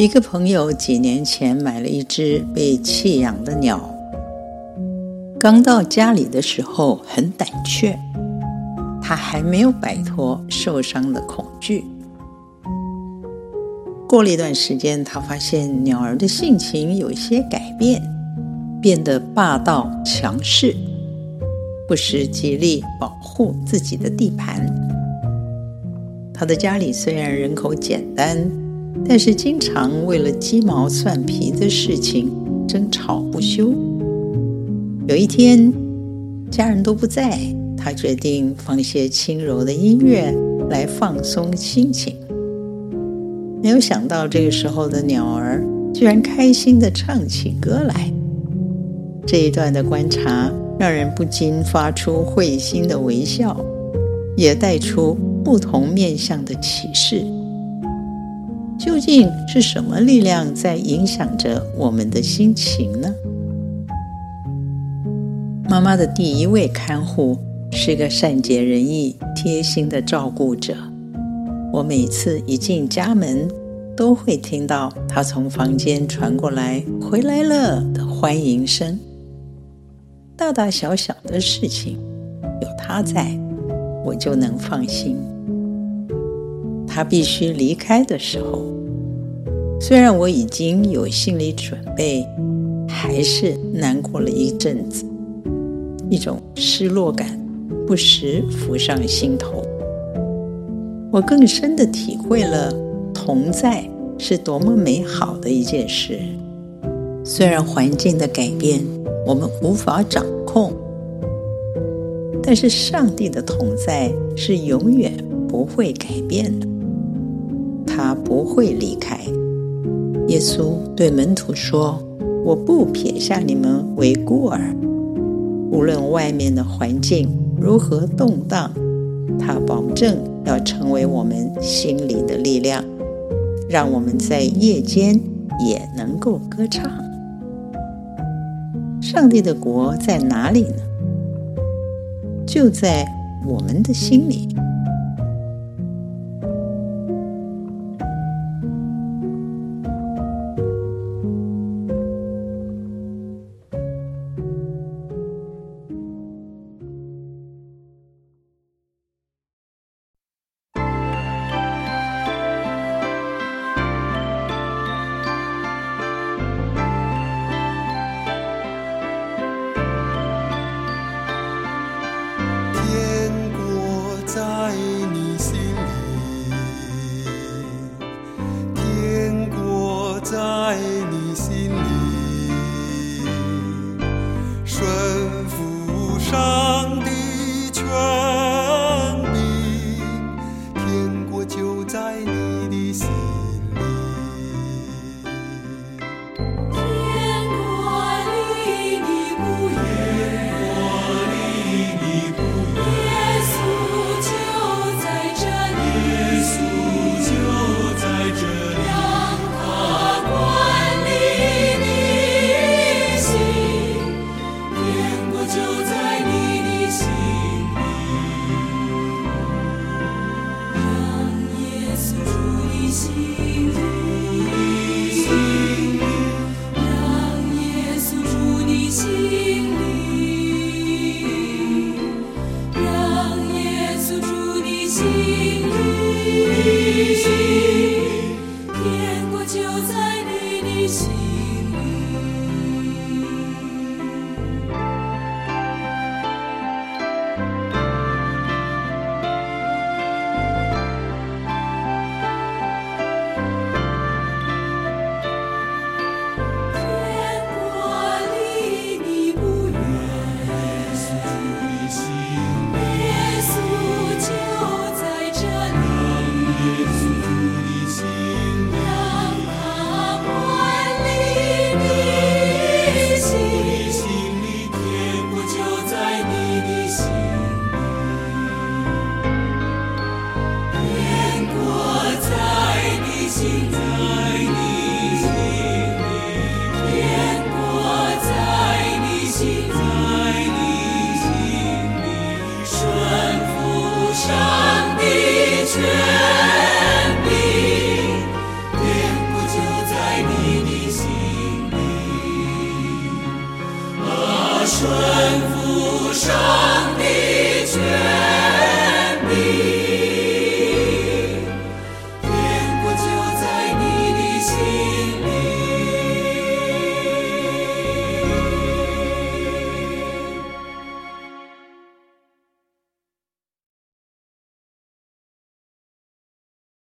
一个朋友几年前买了一只被弃养的鸟，刚到家里的时候很胆怯，他还没有摆脱受伤的恐惧。过了一段时间，他发现鸟儿的性情有些改变，变得霸道强势，不时极力保护自己的地盘。他的家里虽然人口简单，但是经常为了鸡毛蒜皮的事情争吵不休。有一天，家人都不在，他决定放些轻柔的音乐来放松心情。没有想到，这个时候的鸟儿居然开心的唱起歌来。这一段的观察让人不禁发出会心的微笑，也带出不同面向的启示。究竟是什么力量在影响着我们的心情呢？妈妈的第一位看护是个善解人意、贴心的照顾者。我每次一进家门，都会听到他从房间传过来“回来了”的欢迎声。大大小小的事情，有他在，我就能放心。他必须离开的时候，虽然我已经有心理准备，还是难过了一阵子，一种失落感不时浮上心头。我更深地体会了同在是多么美好的一件事。虽然环境的改变我们无法掌控，但是上帝的同在是永远不会改变的，他不会离开。耶稣对门徒说：“我不撇下你们为孤儿，无论外面的环境如何动荡。”他保证要成为我们心里的力量，让我们在夜间也能够歌唱。上帝的国在哪里呢？就在我们的心里。心。意顺服上。